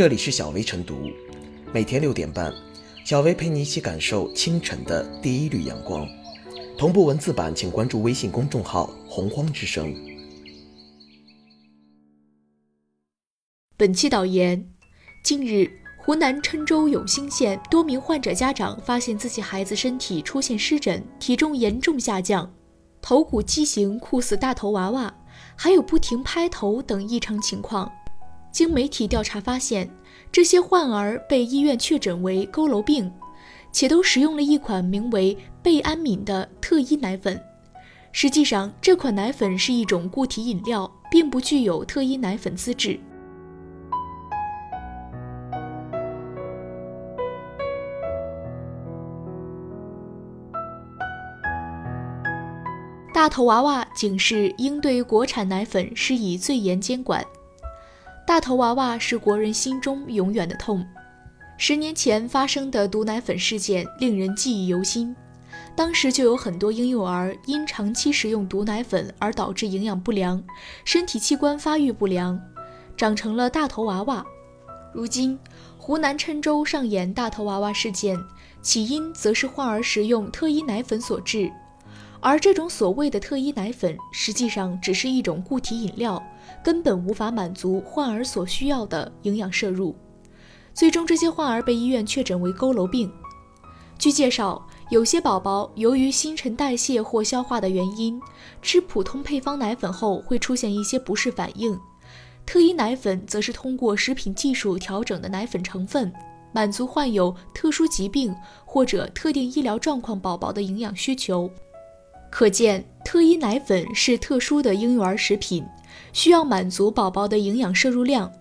这里是小薇晨读，每天六点半，小薇陪你一起感受清晨的第一缕阳光。同步文字版，请关注微信公众号“洪荒之声”。本期导言：近日，湖南郴州永兴县多名患者家长发现自己孩子身体出现湿疹，体重严重下降，头骨畸形，酷似大头娃娃，还有不停拍头等异常情况。经媒体调查发现，这些患儿被医院确诊为佝偻病。且都使用了一款名为贝安敏的特医奶粉。实际上，这款奶粉是一种固体饮料，并不具有特医奶粉资质。大头娃娃警示：应对国产奶粉施以最严监管。大头娃娃是国人心中永远的痛。十年前发生的毒奶粉事件令人记忆犹新，当时就有很多婴幼儿因长期食用毒奶粉而导致营养不良，身体器官发育不良，长成了大头娃娃。如今，湖南郴州上演大头娃娃事件，起因则是患儿食用特医奶粉所致，而这种所谓的特医奶粉，实际上只是一种固体饮料，根本无法满足患儿所需要的营养摄入。最终，这些患儿被医院确诊为佝偻病。据介绍，有些宝宝由于新陈代谢或消化的原因，吃普通配方奶粉后会出现一些不适反应。特医奶粉则是通过食品技术调整的奶粉成分，满足患有特殊疾病或者特定医疗状况宝宝的营养需求。可见，特医奶粉是特殊的婴幼儿食品，需要满足宝宝的营养摄入量。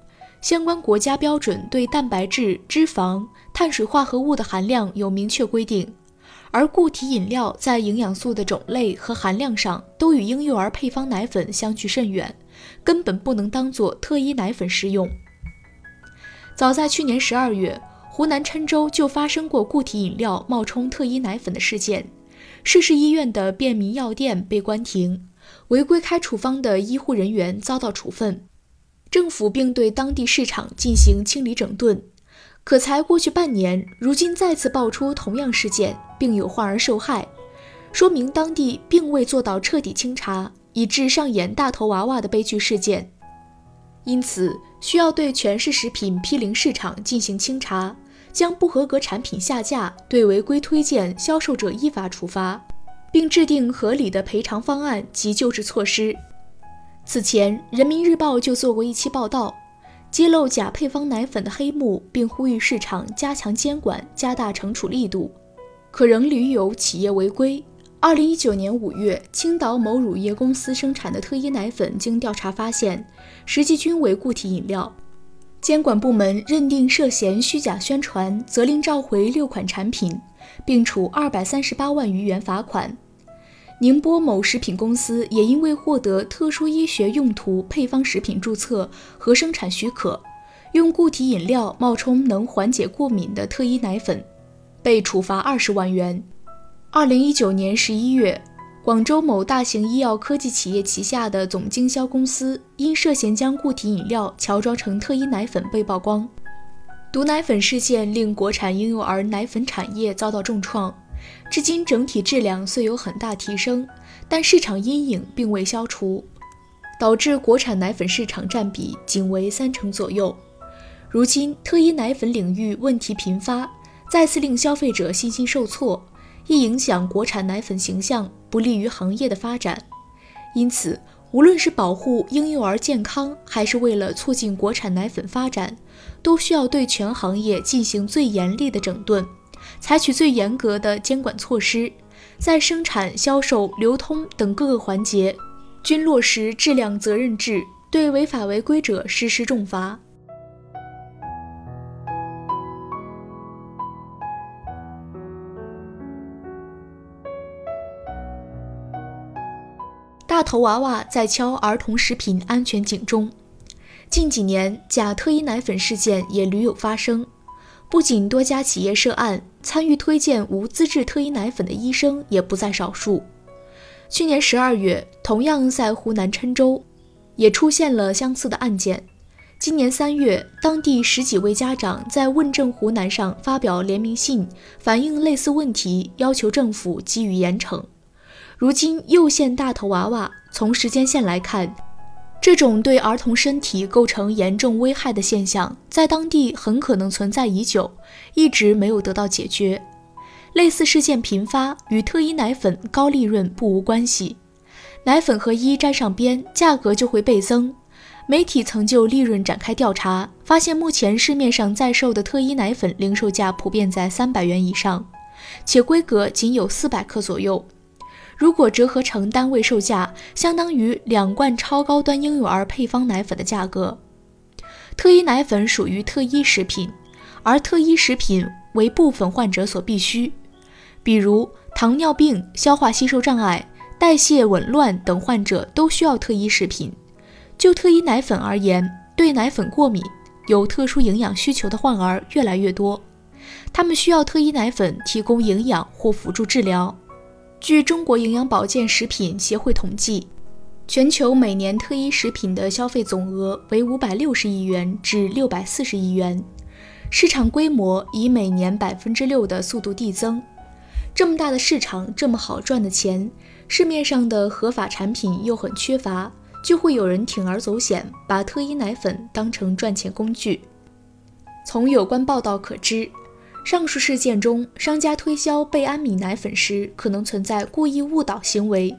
相关国家标准对蛋白质、脂肪、碳水化合物的含量有明确规定，而固体饮料在营养素的种类和含量上都与婴幼儿配方奶粉相距甚远，根本不能当做特医奶粉食用。早在去年十二月，湖南郴州就发生过固体饮料冒充特医奶粉的事件，涉事医院的便民药店被关停，违规开处方的医护人员遭到处分。政府并对当地市场进行清理整顿，可才过去半年，如今再次爆出同样事件，并有患儿受害，说明当地并未做到彻底清查，以致上演大头娃娃的悲剧事件。因此，需要对全市食品批零市场进行清查，将不合格产品下架，对违规推荐销售者依法处罚，并制定合理的赔偿方案及救治措施。此前，《人民日报》就做过一期报道，揭露假配方奶粉的黑幕，并呼吁市场加强监管，加大惩处力度。可仍屡有企业违规。二零一九年五月，青岛某乳业公司生产的特医奶粉，经调查发现，实际均为固体饮料。监管部门认定涉嫌虚假宣传，责令召回六款产品，并处二百三十八万余元罚款。宁波某食品公司也因为获得特殊医学用途配方食品注册和生产许可，用固体饮料冒充能缓解过敏的特医奶粉，被处罚二十万元。二零一九年十一月，广州某大型医药科技企业旗下的总经销公司因涉嫌将固体饮料乔装成特医奶粉被曝光。毒奶粉事件令国产婴幼儿奶粉产业遭到重创。至今，整体质量虽有很大提升，但市场阴影并未消除，导致国产奶粉市场占比仅为三成左右。如今，特医奶粉领域问题频发，再次令消费者信心受挫，亦影响国产奶粉形象，不利于行业的发展。因此，无论是保护婴幼儿健康，还是为了促进国产奶粉发展，都需要对全行业进行最严厉的整顿。采取最严格的监管措施，在生产、销售、流通等各个环节均落实质量责任制，对违法违规者实施重罚。头娃娃在敲儿童食品安全警钟。近几年，假特医奶粉事件也屡有发生。不仅多家企业涉案，参与推荐无资质特医奶粉的医生也不在少数。去年十二月，同样在湖南郴州，也出现了相似的案件。今年三月，当地十几位家长在问政湖南上发表联名信，反映类似问题，要求政府给予严惩。如今又现大头娃娃，从时间线来看，这种对儿童身体构成严重危害的现象，在当地很可能存在已久，一直没有得到解决。类似事件频发，与特一奶粉高利润不无关系。奶粉和一沾上边，价格就会倍增。媒体曾就利润展开调查，发现目前市面上在售的特一奶粉零售价普遍在三百元以上，且规格仅有四百克左右。如果折合成单位售价，相当于两罐超高端婴幼儿配方奶粉的价格。特医奶粉属于特医食品，而特医食品为部分患者所必需，比如糖尿病、消化吸收障碍、代谢紊乱等患者都需要特医食品。就特医奶粉而言，对奶粉过敏、有特殊营养需求的患儿越来越多，他们需要特医奶粉提供营养或辅助治疗。据中国营养保健食品协会统计，全球每年特医食品的消费总额为五百六十亿元至六百四十亿元，市场规模以每年百分之六的速度递增。这么大的市场，这么好赚的钱，市面上的合法产品又很缺乏。就会有人铤而走险，把特医奶粉当成赚钱工具。从有关报道可知，上述事件中，商家推销贝安米奶粉时可能存在故意误导行为，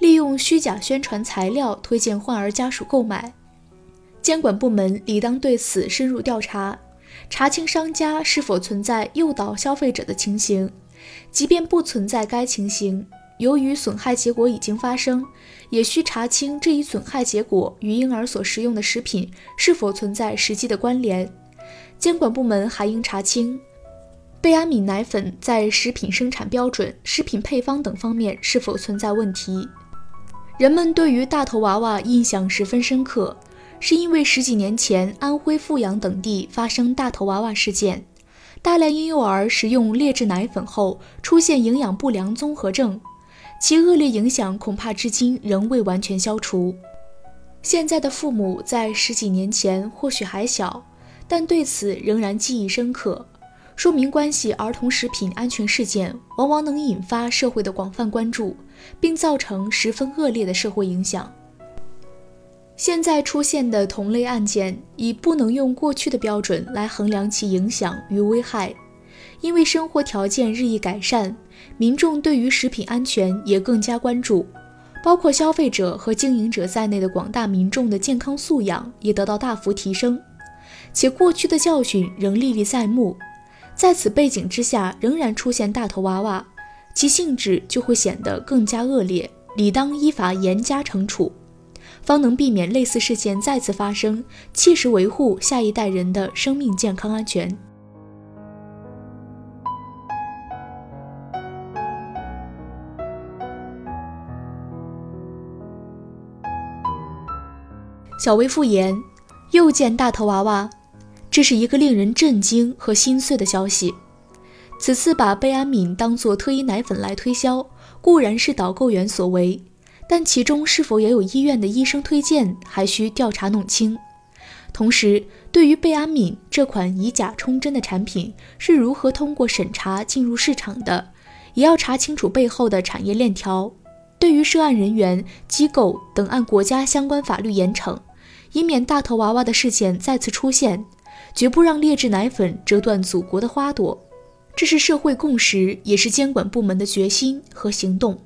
利用虚假宣传材料推荐患儿家属购买。监管部门理当对此深入调查，查清商家是否存在诱导消费者的情形。即便不存在该情形，由于损害结果已经发生。也需查清这一损害结果与婴儿所食用的食品是否存在实际的关联。监管部门还应查清贝安敏奶粉在食品生产标准、食品配方等方面是否存在问题。人们对于大头娃娃印象十分深刻，是因为十几年前安徽阜阳等地发生大头娃娃事件，大量婴幼儿食用劣质奶粉后出现营养不良综合症。其恶劣影响恐怕至今仍未完全消除。现在的父母在十几年前或许还小，但对此仍然记忆深刻，说明关系儿童食品安全事件往往能引发社会的广泛关注，并造成十分恶劣的社会影响。现在出现的同类案件，已不能用过去的标准来衡量其影响与危害。因为生活条件日益改善，民众对于食品安全也更加关注，包括消费者和经营者在内的广大民众的健康素养也得到大幅提升。且过去的教训仍历历在目，在此背景之下，仍然出现大头娃娃，其性质就会显得更加恶劣，理当依法严加惩处，方能避免类似事件再次发生，切实维护下一代人的生命健康安全。小薇复言，又见大头娃娃，这是一个令人震惊和心碎的消息。此次把贝安敏当作特医奶粉来推销，固然是导购员所为，但其中是否也有医院的医生推荐，还需调查弄清。同时，对于贝安敏这款以假充真的产品是如何通过审查进入市场的，也要查清楚背后的产业链条。对于涉案人员、机构等，按国家相关法律严惩。以免大头娃娃的事件再次出现，绝不让劣质奶粉折断祖国的花朵，这是社会共识，也是监管部门的决心和行动。